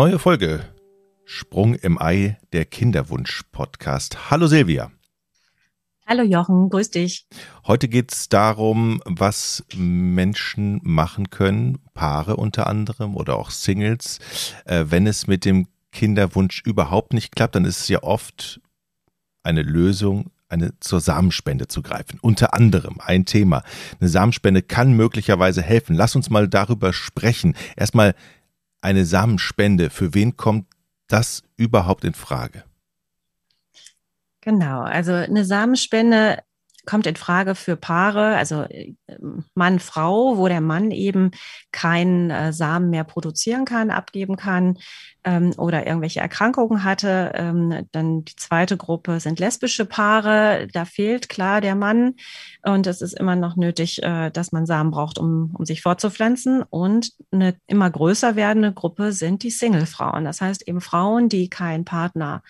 Neue Folge. Sprung im Ei, der Kinderwunsch-Podcast. Hallo Silvia. Hallo Jochen, grüß dich. Heute geht es darum, was Menschen machen können, Paare unter anderem oder auch Singles, äh, wenn es mit dem Kinderwunsch überhaupt nicht klappt, dann ist es ja oft eine Lösung, eine zur Samenspende zu greifen. Unter anderem ein Thema. Eine Samenspende kann möglicherweise helfen. Lass uns mal darüber sprechen. Erstmal eine Samenspende. Für wen kommt das überhaupt in Frage? Genau, also eine Samenspende kommt in Frage für Paare, also äh, Mann, Frau, wo der Mann eben keinen äh, Samen mehr produzieren kann, abgeben kann ähm, oder irgendwelche Erkrankungen hatte. Ähm, dann die zweite Gruppe sind lesbische Paare. Da fehlt klar der Mann und es ist immer noch nötig, äh, dass man Samen braucht, um, um sich fortzupflanzen. Und eine immer größer werdende Gruppe sind die Single-Frauen. Das heißt eben Frauen, die keinen Partner haben,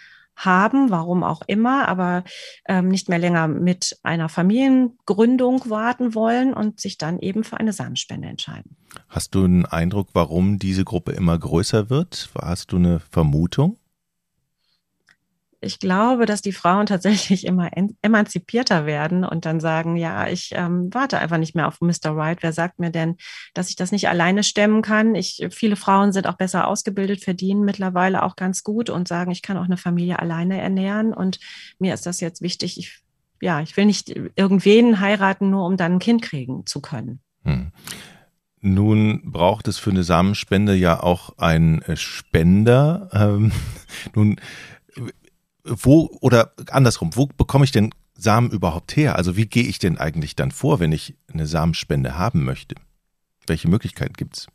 warum auch immer, aber ähm, nicht mehr länger mit einer Familiengründung warten wollen und sich dann eben für eine Samenspende entscheiden. Hast du einen Eindruck, warum diese Gruppe immer größer wird? Hast du eine Vermutung? Ich glaube, dass die Frauen tatsächlich immer emanzipierter werden und dann sagen, ja, ich ähm, warte einfach nicht mehr auf Mr. Right. Wer sagt mir denn, dass ich das nicht alleine stemmen kann? Ich, viele Frauen sind auch besser ausgebildet, verdienen mittlerweile auch ganz gut und sagen, ich kann auch eine Familie alleine ernähren und mir ist das jetzt wichtig. Ich, ja, ich will nicht irgendwen heiraten, nur um dann ein Kind kriegen zu können. Hm. Nun braucht es für eine Samenspende ja auch einen äh, Spender. Ähm, nun wo oder andersrum, wo bekomme ich denn Samen überhaupt her? Also wie gehe ich denn eigentlich dann vor, wenn ich eine Samenspende haben möchte? Welche Möglichkeiten gibt es?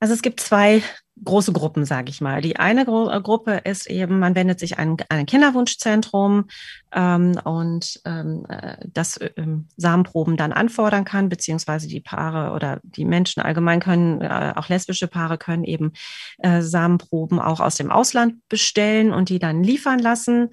Also es gibt zwei große Gruppen, sage ich mal. Die eine Gru äh, Gruppe ist eben, man wendet sich an, ein Kinderwunschzentrum ähm, und ähm, äh, das ähm, Samenproben dann anfordern kann, beziehungsweise die Paare oder die Menschen allgemein können, äh, auch lesbische Paare können eben äh, Samenproben auch aus dem Ausland bestellen und die dann liefern lassen.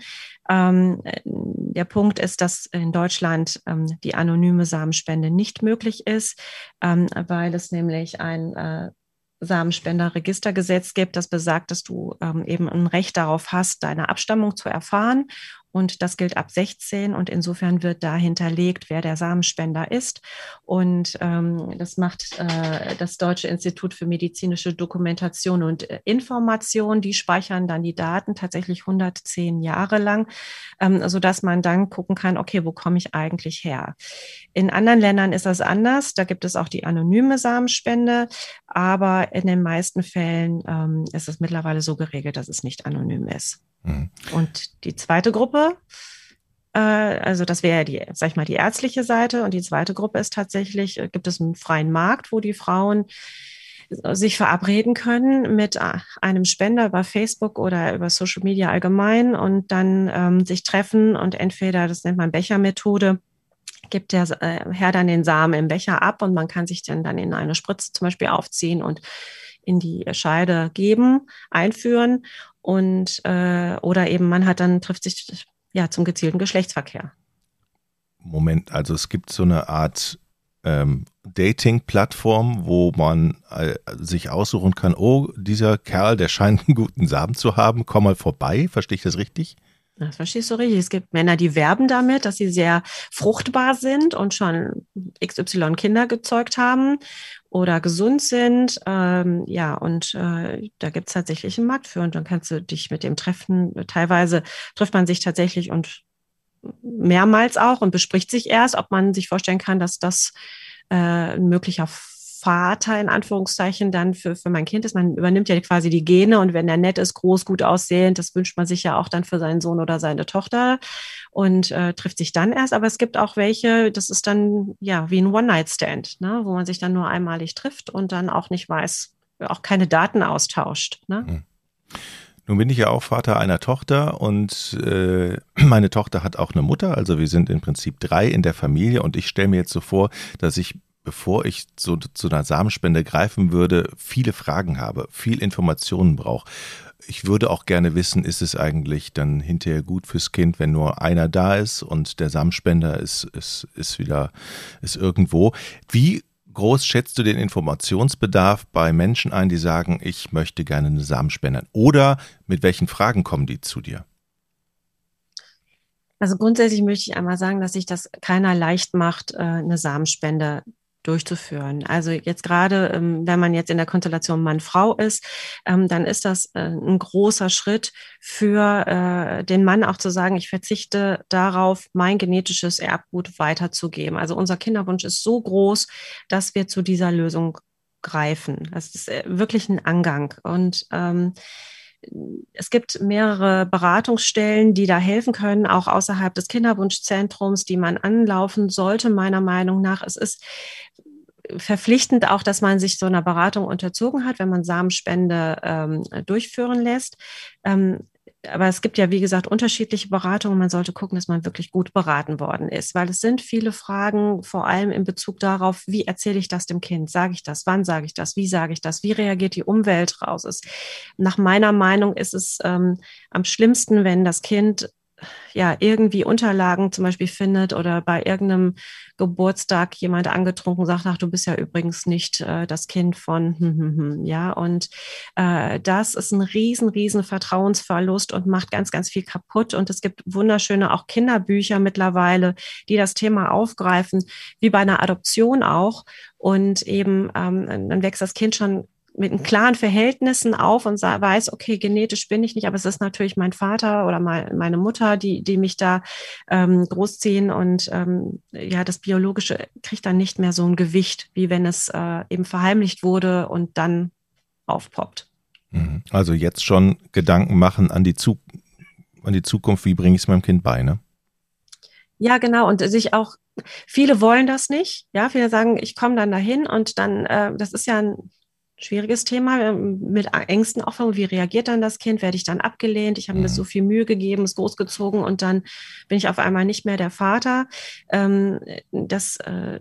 Ähm, der Punkt ist, dass in Deutschland ähm, die anonyme Samenspende nicht möglich ist, ähm, weil es nämlich ein äh, Samenspenderregistergesetz gibt, das besagt, dass du ähm, eben ein Recht darauf hast, deine Abstammung zu erfahren und das gilt ab 16 und insofern wird da hinterlegt, wer der Samenspender ist. Und ähm, das macht äh, das Deutsche Institut für medizinische Dokumentation und äh, Information. Die speichern dann die Daten tatsächlich 110 Jahre lang, ähm, sodass man dann gucken kann, okay, wo komme ich eigentlich her? In anderen Ländern ist das anders. Da gibt es auch die anonyme Samenspende, aber in den meisten Fällen ähm, ist es mittlerweile so geregelt, dass es nicht anonym ist. Mhm. Und die zweite Gruppe, äh, also das wäre die, sag ich mal, die ärztliche Seite. Und die zweite Gruppe ist tatsächlich, äh, gibt es einen freien Markt, wo die Frauen sich verabreden können mit äh, einem Spender über Facebook oder über Social Media allgemein und dann ähm, sich treffen und entweder, das nennt man Bechermethode, gibt der äh, Herr dann den Samen im Becher ab und man kann sich dann, dann in eine Spritze zum Beispiel aufziehen und in die Scheide geben, einführen und äh, oder eben man hat dann trifft sich ja zum gezielten Geschlechtsverkehr. Moment, also es gibt so eine Art ähm, Dating-Plattform, wo man äh, sich aussuchen kann, oh, dieser Kerl, der scheint einen guten Samen zu haben, komm mal vorbei, verstehe ich das richtig? Das verstehst du richtig. Es gibt Männer, die werben damit, dass sie sehr fruchtbar sind und schon XY Kinder gezeugt haben oder gesund sind. Ähm, ja, und äh, da gibt es tatsächlich einen Markt für und dann kannst du dich mit dem treffen. Teilweise trifft man sich tatsächlich und mehrmals auch und bespricht sich erst, ob man sich vorstellen kann, dass das äh, ein möglicher Vater in Anführungszeichen dann für, für mein Kind ist. Man übernimmt ja quasi die Gene und wenn er nett ist, groß, gut aussehend, das wünscht man sich ja auch dann für seinen Sohn oder seine Tochter und äh, trifft sich dann erst. Aber es gibt auch welche, das ist dann ja wie ein One-Night-Stand, ne? wo man sich dann nur einmalig trifft und dann auch nicht weiß, auch keine Daten austauscht. Ne? Hm. Nun bin ich ja auch Vater einer Tochter und äh, meine Tochter hat auch eine Mutter, also wir sind im Prinzip drei in der Familie und ich stelle mir jetzt so vor, dass ich bevor ich zu, zu einer Samenspende greifen würde, viele Fragen habe, viel Informationen brauche. ich würde auch gerne wissen, ist es eigentlich dann hinterher gut fürs Kind, wenn nur einer da ist und der Samenspender ist, ist, ist wieder, ist irgendwo. Wie groß schätzt du den Informationsbedarf bei Menschen ein, die sagen, ich möchte gerne eine Samenspender? Oder mit welchen Fragen kommen die zu dir? Also grundsätzlich möchte ich einmal sagen, dass sich das keiner leicht macht, äh, eine Samenspende durchzuführen. Also jetzt gerade, ähm, wenn man jetzt in der Konstellation Mann-Frau ist, ähm, dann ist das äh, ein großer Schritt für äh, den Mann auch zu sagen, ich verzichte darauf, mein genetisches Erbgut weiterzugeben. Also unser Kinderwunsch ist so groß, dass wir zu dieser Lösung greifen. Das ist wirklich ein Angang. Und ähm, es gibt mehrere Beratungsstellen, die da helfen können, auch außerhalb des Kinderwunschzentrums, die man anlaufen sollte, meiner Meinung nach. Es ist verpflichtend auch, dass man sich so einer Beratung unterzogen hat, wenn man Samenspende ähm, durchführen lässt. Ähm, aber es gibt ja, wie gesagt, unterschiedliche Beratungen. Man sollte gucken, dass man wirklich gut beraten worden ist, weil es sind viele Fragen, vor allem in Bezug darauf, wie erzähle ich das dem Kind? Sage ich das? Wann sage ich das? Wie sage ich das? Wie reagiert die Umwelt raus? Ist, nach meiner Meinung ist es ähm, am schlimmsten, wenn das Kind ja irgendwie Unterlagen zum Beispiel findet oder bei irgendeinem Geburtstag jemand angetrunken sagt, ach, du bist ja übrigens nicht äh, das Kind von, hm, hm, hm, ja, und äh, das ist ein riesen, riesen Vertrauensverlust und macht ganz, ganz viel kaputt. Und es gibt wunderschöne auch Kinderbücher mittlerweile, die das Thema aufgreifen, wie bei einer Adoption auch. Und eben, ähm, dann wächst das Kind schon mit klaren Verhältnissen auf und weiß, okay, genetisch bin ich nicht, aber es ist natürlich mein Vater oder meine Mutter, die, die mich da ähm, großziehen und ähm, ja, das Biologische kriegt dann nicht mehr so ein Gewicht, wie wenn es äh, eben verheimlicht wurde und dann aufpoppt. Mhm. Also jetzt schon Gedanken machen an die, Zu an die Zukunft, wie bringe ich es meinem Kind bei, ne? Ja, genau. Und sich auch, viele wollen das nicht. Ja, viele sagen, ich komme dann dahin und dann, äh, das ist ja ein schwieriges Thema ähm, mit Ängsten auch. Wie reagiert dann das Kind? Werde ich dann abgelehnt? Ich habe mir so mhm. viel Mühe gegeben, es großgezogen und dann bin ich auf einmal nicht mehr der Vater. Ähm, das äh,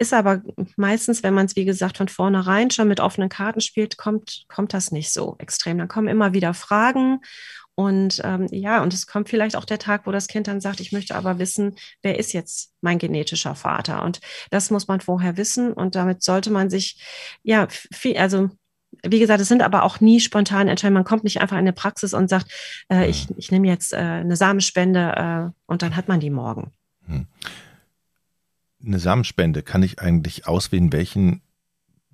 ist aber meistens, wenn man es, wie gesagt, von vornherein schon mit offenen Karten spielt, kommt, kommt das nicht so extrem. Dann kommen immer wieder Fragen und ähm, ja, und es kommt vielleicht auch der Tag, wo das Kind dann sagt, ich möchte aber wissen, wer ist jetzt mein genetischer Vater? Und das muss man vorher wissen und damit sollte man sich, ja, viel, also wie gesagt, es sind aber auch nie spontan Entscheidungen. Man kommt nicht einfach in eine Praxis und sagt, äh, ich, mhm. ich nehme jetzt äh, eine Samenspende äh, und dann hat man die morgen. Hm. Eine Samenspende, kann ich eigentlich auswählen, welchen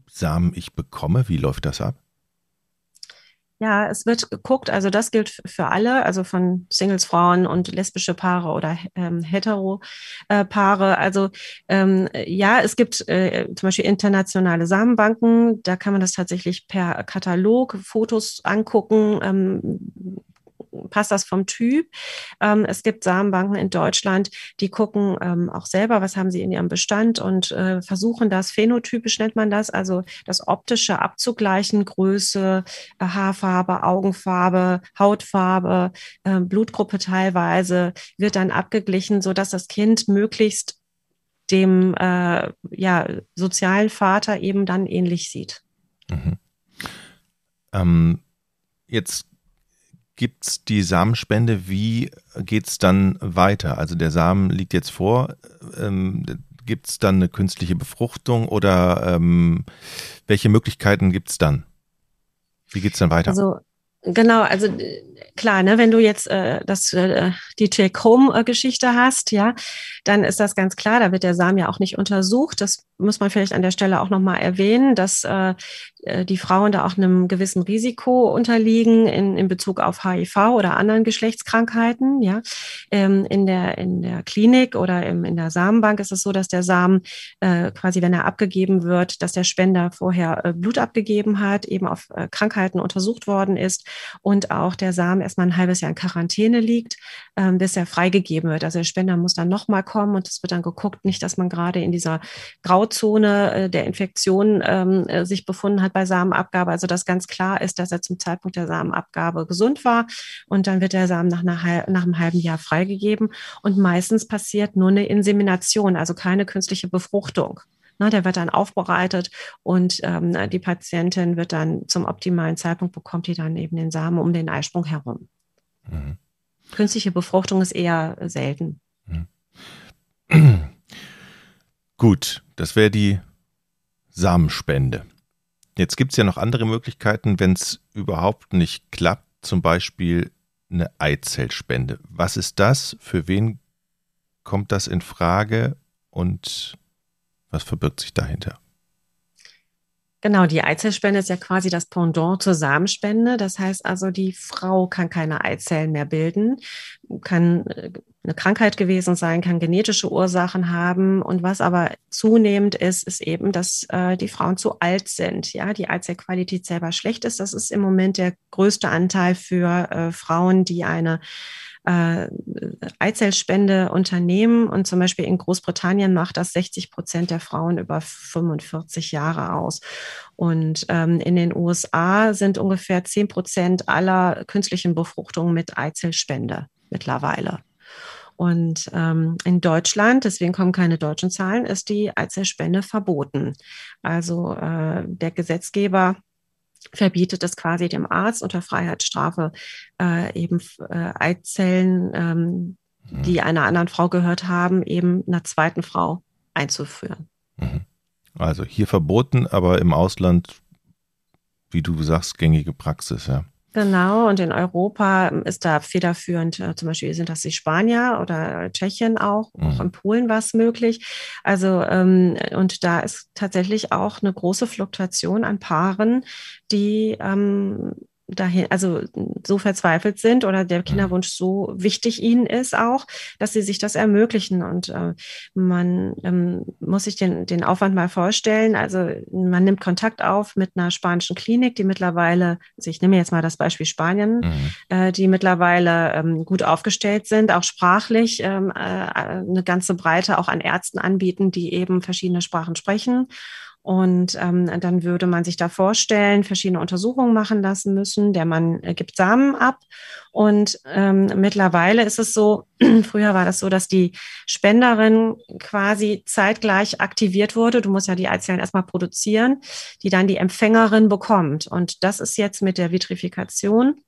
Samen ich bekomme? Wie läuft das ab? Ja, es wird geguckt, also das gilt für alle, also von Singles, Frauen und lesbische Paare oder ähm, hetero äh, Paare. Also ähm, ja, es gibt äh, zum Beispiel internationale Samenbanken, da kann man das tatsächlich per Katalog Fotos angucken. Ähm, passt das vom Typ. Ähm, es gibt Samenbanken in Deutschland, die gucken ähm, auch selber, was haben sie in ihrem Bestand und äh, versuchen das, phänotypisch nennt man das, also das optische abzugleichen, Größe, äh, Haarfarbe, Augenfarbe, Hautfarbe, äh, Blutgruppe teilweise, wird dann abgeglichen, so dass das Kind möglichst dem äh, ja, sozialen Vater eben dann ähnlich sieht. Mhm. Ähm, jetzt gibt es die Samenspende, wie geht es dann weiter? Also der Samen liegt jetzt vor, ähm, gibt es dann eine künstliche Befruchtung oder ähm, welche Möglichkeiten gibt es dann? Wie geht es dann weiter? Also genau, also klar, ne, wenn du jetzt äh, das äh, die Take-Home-Geschichte hast, ja, dann ist das ganz klar, da wird der Samen ja auch nicht untersucht. Das muss man vielleicht an der Stelle auch nochmal erwähnen, dass äh, äh, die Frauen da auch einem gewissen Risiko unterliegen in, in Bezug auf HIV oder anderen Geschlechtskrankheiten. Ja, ähm, in der in der Klinik oder im, in der Samenbank ist es so, dass der Samen äh, quasi, wenn er abgegeben wird, dass der Spender vorher äh, Blut abgegeben hat, eben auf äh, Krankheiten untersucht worden ist und auch der Samen erstmal ein halbes Jahr in Quarantäne liegt, ähm, bis er freigegeben wird. Also der Spender muss dann nochmal kommen und es wird dann geguckt, nicht, dass man gerade in dieser Grauzone äh, der Infektion ähm, äh, sich befunden hat bei Samenabgabe. Also dass ganz klar ist, dass er zum Zeitpunkt der Samenabgabe gesund war und dann wird der Samen nach, einer, nach einem halben Jahr freigegeben und meistens passiert nur eine Insemination, also keine künstliche Befruchtung. Na, der wird dann aufbereitet und ähm, die Patientin wird dann zum optimalen Zeitpunkt bekommt die dann eben den Samen um den Eisprung herum. Mhm. Künstliche Befruchtung ist eher selten. Mhm. Gut, das wäre die Samenspende. Jetzt gibt es ja noch andere Möglichkeiten, wenn es überhaupt nicht klappt, zum Beispiel eine Eizellspende. Was ist das? Für wen kommt das in Frage und was verbirgt sich dahinter? Genau, die Eizellspende ist ja quasi das Pendant zur Samenspende. Das heißt also, die Frau kann keine Eizellen mehr bilden, kann äh, eine Krankheit gewesen sein, kann genetische Ursachen haben. Und was aber zunehmend ist, ist eben, dass äh, die Frauen zu alt sind. Ja, die Eizellqualität selber schlecht ist. Das ist im Moment der größte Anteil für äh, Frauen, die eine äh, Eizellspende unternehmen. Und zum Beispiel in Großbritannien macht das 60 Prozent der Frauen über 45 Jahre aus. Und ähm, in den USA sind ungefähr 10 Prozent aller künstlichen Befruchtungen mit Eizellspende mittlerweile. Und ähm, in Deutschland, deswegen kommen keine deutschen Zahlen, ist die Eizellspende verboten. Also äh, der Gesetzgeber verbietet es quasi dem Arzt unter Freiheitsstrafe äh, eben äh, Eizellen, ähm, mhm. die einer anderen Frau gehört haben, eben einer zweiten Frau einzuführen. Mhm. Also hier verboten, aber im Ausland, wie du sagst, gängige Praxis, ja. Genau, und in Europa ist da federführend, äh, zum Beispiel sind das die Spanier oder Tschechien auch, mhm. auch in Polen war es möglich. Also, ähm, und da ist tatsächlich auch eine große Fluktuation an Paaren, die ähm, dahin, also so verzweifelt sind oder der Kinderwunsch so wichtig ihnen ist auch, dass sie sich das ermöglichen. Und äh, man ähm, muss sich den, den Aufwand mal vorstellen. Also man nimmt Kontakt auf mit einer spanischen Klinik, die mittlerweile, also ich nehme jetzt mal das Beispiel Spanien, mhm. äh, die mittlerweile ähm, gut aufgestellt sind, auch sprachlich ähm, äh, eine ganze Breite auch an Ärzten anbieten, die eben verschiedene Sprachen sprechen und ähm, dann würde man sich da vorstellen, verschiedene Untersuchungen machen lassen müssen. Der Mann äh, gibt Samen ab. Und ähm, mittlerweile ist es so, früher war das so, dass die Spenderin quasi zeitgleich aktiviert wurde. Du musst ja die Eizellen erstmal produzieren, die dann die Empfängerin bekommt. Und das ist jetzt mit der Vitrifikation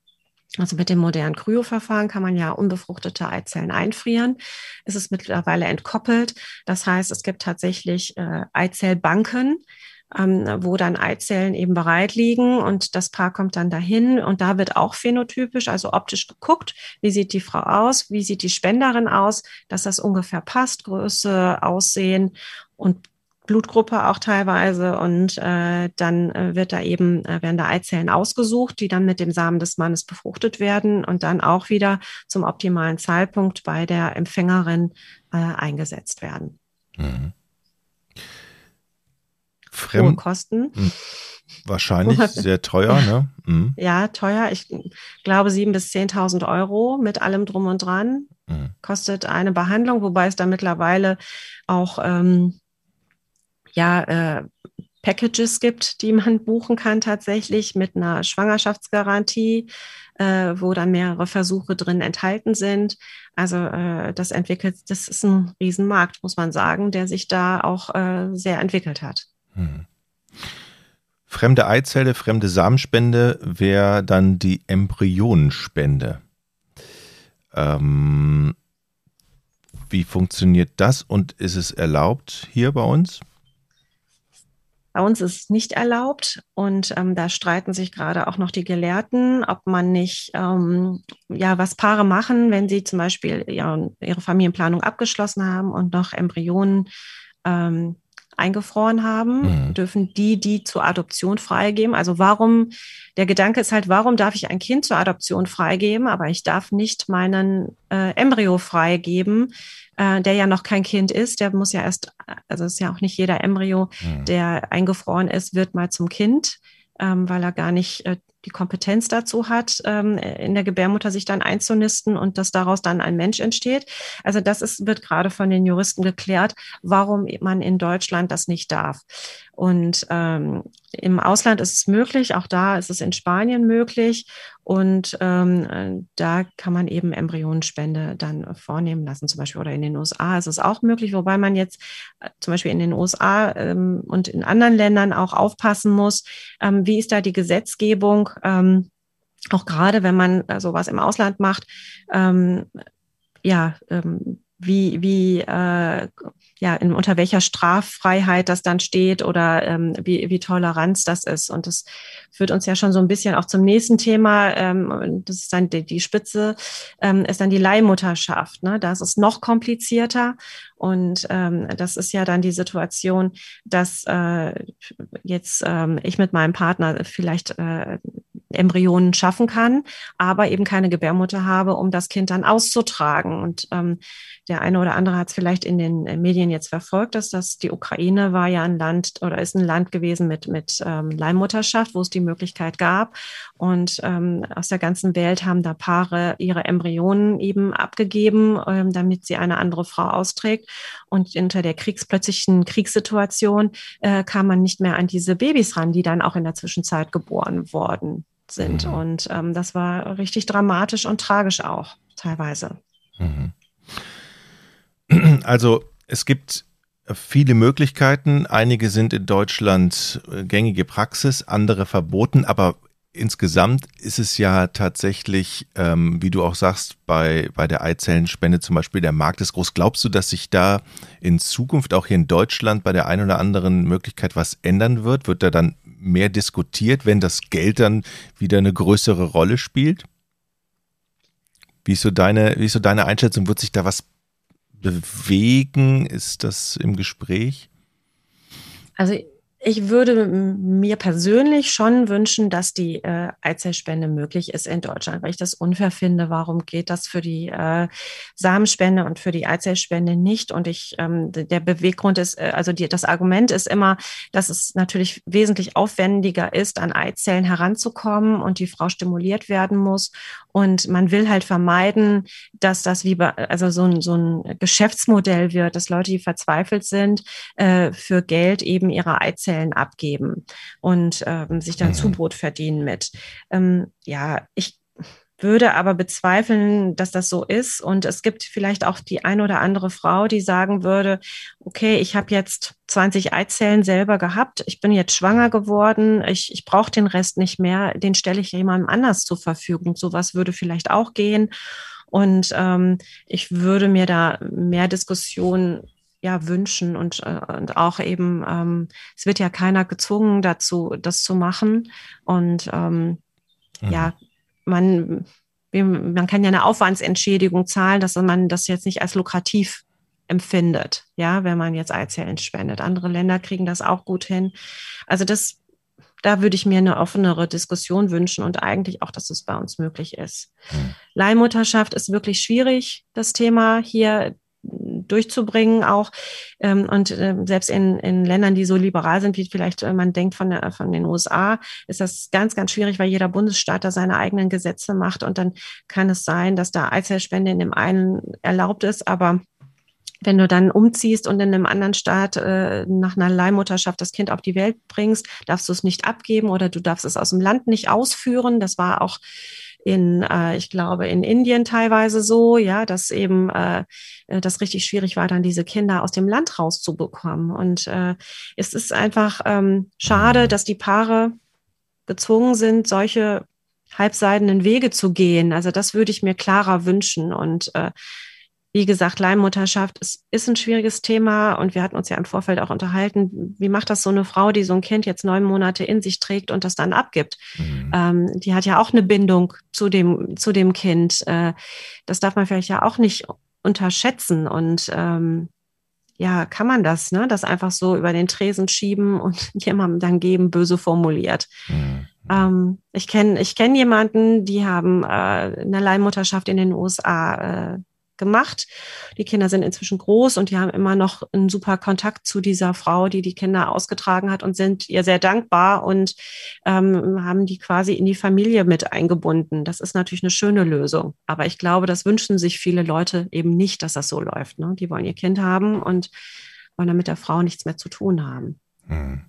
also mit dem modernen Kryoverfahren kann man ja unbefruchtete Eizellen einfrieren. Es ist mittlerweile entkoppelt. Das heißt, es gibt tatsächlich äh, Eizellbanken, ähm, wo dann Eizellen eben bereit liegen und das Paar kommt dann dahin und da wird auch phänotypisch, also optisch geguckt, wie sieht die Frau aus, wie sieht die Spenderin aus, dass das ungefähr passt, Größe, Aussehen und Blutgruppe auch teilweise und äh, dann äh, wird da eben äh, werden da Eizellen ausgesucht, die dann mit dem Samen des Mannes befruchtet werden und dann auch wieder zum optimalen Zeitpunkt bei der Empfängerin äh, eingesetzt werden. Mhm. Fremd Hohe Kosten. Hm. Wahrscheinlich sehr teuer, ne? Mhm. Ja, teuer. Ich glaube, sieben bis 10.000 Euro mit allem drum und dran mhm. kostet eine Behandlung, wobei es da mittlerweile auch ähm, ja, äh, Packages gibt, die man buchen kann tatsächlich mit einer Schwangerschaftsgarantie, äh, wo dann mehrere Versuche drin enthalten sind. Also äh, das entwickelt, das ist ein Riesenmarkt, muss man sagen, der sich da auch äh, sehr entwickelt hat. Hm. Fremde Eizelle, fremde Samenspende wäre dann die Embryonenspende. Ähm, wie funktioniert das und ist es erlaubt hier bei uns? Bei uns ist es nicht erlaubt. Und ähm, da streiten sich gerade auch noch die Gelehrten, ob man nicht, ähm, ja, was Paare machen, wenn sie zum Beispiel ja, ihre Familienplanung abgeschlossen haben und noch Embryonen ähm, eingefroren haben, mhm. dürfen die die zur Adoption freigeben. Also warum, der Gedanke ist halt, warum darf ich ein Kind zur Adoption freigeben, aber ich darf nicht meinen äh, Embryo freigeben, äh, der ja noch kein Kind ist, der muss ja erst, also ist ja auch nicht jeder Embryo, mhm. der eingefroren ist, wird mal zum Kind, ähm, weil er gar nicht äh, die Kompetenz dazu hat, ähm, in der Gebärmutter sich dann einzunisten und dass daraus dann ein Mensch entsteht. Also das ist, wird gerade von den Juristen geklärt, warum man in Deutschland das nicht darf. Und ähm, im Ausland ist es möglich, auch da ist es in Spanien möglich. Und ähm, da kann man eben Embryonenspende dann vornehmen lassen, zum Beispiel. Oder in den USA ist es auch möglich, wobei man jetzt äh, zum Beispiel in den USA ähm, und in anderen Ländern auch aufpassen muss, ähm, wie ist da die Gesetzgebung, ähm, auch gerade wenn man äh, sowas im Ausland macht. Ähm, ja, ähm, wie, wie äh, ja, in, unter welcher Straffreiheit das dann steht oder ähm, wie, wie Toleranz das ist. Und das führt uns ja schon so ein bisschen auch zum nächsten Thema. Ähm, das ist dann die, die Spitze, ähm, ist dann die Leihmutterschaft. Ne? Da ist noch komplizierter. Und ähm, das ist ja dann die Situation, dass äh, jetzt ähm, ich mit meinem Partner vielleicht äh, Embryonen schaffen kann, aber eben keine Gebärmutter habe, um das Kind dann auszutragen. Und ähm, der eine oder andere hat es vielleicht in den äh, Medien jetzt verfolgt, dass das die Ukraine war ja ein Land oder ist ein Land gewesen mit, mit ähm, Leihmutterschaft, wo es die Möglichkeit gab. Und ähm, aus der ganzen Welt haben da Paare ihre Embryonen eben abgegeben, ähm, damit sie eine andere Frau austrägt. Und unter der kriegsplötzlichen Kriegssituation äh, kam man nicht mehr an diese Babys ran, die dann auch in der Zwischenzeit geboren worden sind. Mhm. Und ähm, das war richtig dramatisch und tragisch auch teilweise. Mhm. Also es gibt viele Möglichkeiten. Einige sind in Deutschland äh, gängige Praxis, andere verboten, aber insgesamt ist es ja tatsächlich, ähm, wie du auch sagst, bei, bei der Eizellenspende zum Beispiel, der Markt ist groß. Glaubst du, dass sich da in Zukunft auch hier in Deutschland bei der einen oder anderen Möglichkeit was ändern wird? Wird da dann mehr diskutiert, wenn das Geld dann wieder eine größere Rolle spielt? Wie ist so deine, wie ist so deine Einschätzung? Wird sich da was bewegen? Ist das im Gespräch? Also ich würde mir persönlich schon wünschen, dass die äh, Eizellspende möglich ist in Deutschland, weil ich das unfair finde. Warum geht das für die äh, Samenspende und für die Eizellspende nicht? Und ich, ähm, der Beweggrund ist, äh, also die, das Argument ist immer, dass es natürlich wesentlich aufwendiger ist, an Eizellen heranzukommen und die Frau stimuliert werden muss. Und man will halt vermeiden, dass das wie bei, also so ein, so ein Geschäftsmodell wird, dass Leute, die verzweifelt sind, äh, für Geld eben ihre Eizellen abgeben und ähm, sich dann mhm. Zubrot verdienen mit. Ähm, ja, ich würde aber bezweifeln, dass das so ist. Und es gibt vielleicht auch die eine oder andere Frau, die sagen würde, okay, ich habe jetzt 20 Eizellen selber gehabt, ich bin jetzt schwanger geworden, ich, ich brauche den Rest nicht mehr, den stelle ich jemandem anders zur Verfügung. Sowas würde vielleicht auch gehen. Und ähm, ich würde mir da mehr Diskussion ja wünschen und, äh, und auch eben, ähm, es wird ja keiner gezwungen dazu, das zu machen. Und ähm, mhm. ja, man, man kann ja eine Aufwandsentschädigung zahlen, dass man das jetzt nicht als lukrativ empfindet, ja, wenn man jetzt Eizellen spendet. Andere Länder kriegen das auch gut hin. Also das, da würde ich mir eine offenere Diskussion wünschen und eigentlich auch, dass es bei uns möglich ist. Mhm. Leihmutterschaft ist wirklich schwierig, das Thema hier durchzubringen auch. Ähm, und äh, selbst in, in Ländern, die so liberal sind, wie vielleicht äh, man denkt von, der, von den USA, ist das ganz, ganz schwierig, weil jeder Bundesstaat da seine eigenen Gesetze macht. Und dann kann es sein, dass da Eizellspende in dem einen erlaubt ist, aber wenn du dann umziehst und in einem anderen Staat äh, nach einer Leihmutterschaft das Kind auf die Welt bringst, darfst du es nicht abgeben oder du darfst es aus dem Land nicht ausführen. Das war auch in, äh, ich glaube, in Indien teilweise so, ja, dass eben äh, äh, das richtig schwierig war, dann diese Kinder aus dem Land rauszubekommen. Und äh, es ist einfach ähm, schade, dass die Paare gezwungen sind, solche halbseidenen Wege zu gehen. Also das würde ich mir klarer wünschen. Und äh, wie gesagt, Leihmutterschaft ist, ist ein schwieriges Thema und wir hatten uns ja im Vorfeld auch unterhalten, wie macht das so eine Frau, die so ein Kind jetzt neun Monate in sich trägt und das dann abgibt? Mhm. Ähm, die hat ja auch eine Bindung zu dem, zu dem Kind. Äh, das darf man vielleicht ja auch nicht unterschätzen und ähm, ja, kann man das, ne? Das einfach so über den Tresen schieben und jemandem dann geben, böse formuliert. Mhm. Ähm, ich kenne ich kenn jemanden, die haben äh, eine Leihmutterschaft in den USA äh, gemacht. Die Kinder sind inzwischen groß und die haben immer noch einen super Kontakt zu dieser Frau, die die Kinder ausgetragen hat und sind ihr sehr dankbar und ähm, haben die quasi in die Familie mit eingebunden. Das ist natürlich eine schöne Lösung. Aber ich glaube, das wünschen sich viele Leute eben nicht, dass das so läuft. Ne? Die wollen ihr Kind haben und wollen dann mit der Frau nichts mehr zu tun haben. Hm.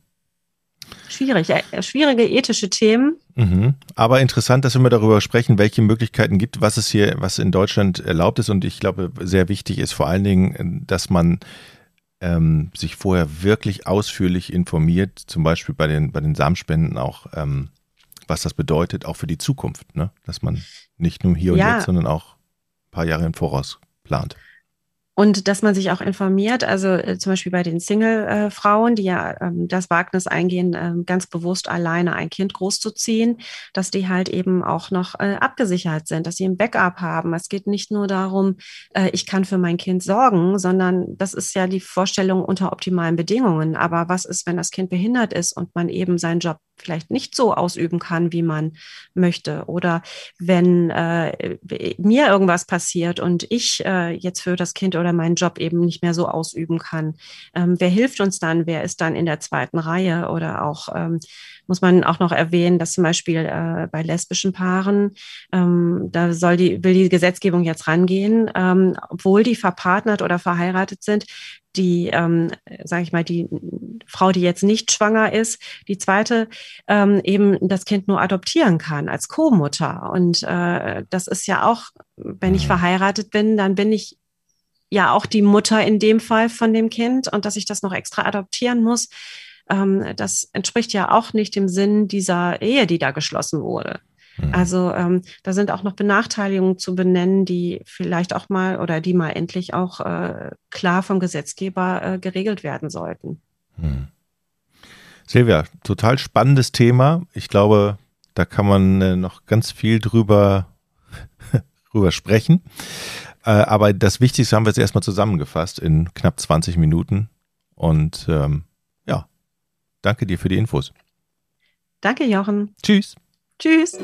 Schwierig, äh, schwierige ethische Themen. Mhm. Aber interessant, dass wir mal darüber sprechen, welche Möglichkeiten gibt, was es hier, was in Deutschland erlaubt ist. Und ich glaube, sehr wichtig ist vor allen Dingen, dass man ähm, sich vorher wirklich ausführlich informiert, zum Beispiel bei den, bei den Samenspenden auch, ähm, was das bedeutet, auch für die Zukunft. Ne? Dass man nicht nur hier und ja. jetzt, sondern auch ein paar Jahre im Voraus plant. Und dass man sich auch informiert, also äh, zum Beispiel bei den Single-Frauen, die ja ähm, das Wagnis eingehen, äh, ganz bewusst alleine ein Kind großzuziehen, dass die halt eben auch noch äh, abgesichert sind, dass sie ein Backup haben. Es geht nicht nur darum, äh, ich kann für mein Kind sorgen, sondern das ist ja die Vorstellung unter optimalen Bedingungen. Aber was ist, wenn das Kind behindert ist und man eben seinen Job vielleicht nicht so ausüben kann, wie man möchte. Oder wenn äh, mir irgendwas passiert und ich äh, jetzt für das Kind oder meinen Job eben nicht mehr so ausüben kann, ähm, wer hilft uns dann? Wer ist dann in der zweiten Reihe? Oder auch ähm, muss man auch noch erwähnen, dass zum Beispiel äh, bei lesbischen Paaren, ähm, da soll die, will die Gesetzgebung jetzt rangehen, ähm, obwohl die verpartnert oder verheiratet sind, die, ähm, sage ich mal, die Frau, die jetzt nicht schwanger ist, die zweite ähm, eben das Kind nur adoptieren kann als Co-Mutter. Und äh, das ist ja auch, wenn ich mhm. verheiratet bin, dann bin ich ja auch die Mutter in dem Fall von dem Kind und dass ich das noch extra adoptieren muss, ähm, das entspricht ja auch nicht dem Sinn dieser Ehe, die da geschlossen wurde. Mhm. Also ähm, da sind auch noch Benachteiligungen zu benennen, die vielleicht auch mal oder die mal endlich auch äh, klar vom Gesetzgeber äh, geregelt werden sollten. Mhm. Silvia, total spannendes Thema. Ich glaube, da kann man äh, noch ganz viel drüber, drüber sprechen. Äh, aber das Wichtigste haben wir jetzt erstmal zusammengefasst in knapp 20 Minuten. Und ähm, ja, danke dir für die Infos. Danke, Jochen. Tschüss. Tschüss.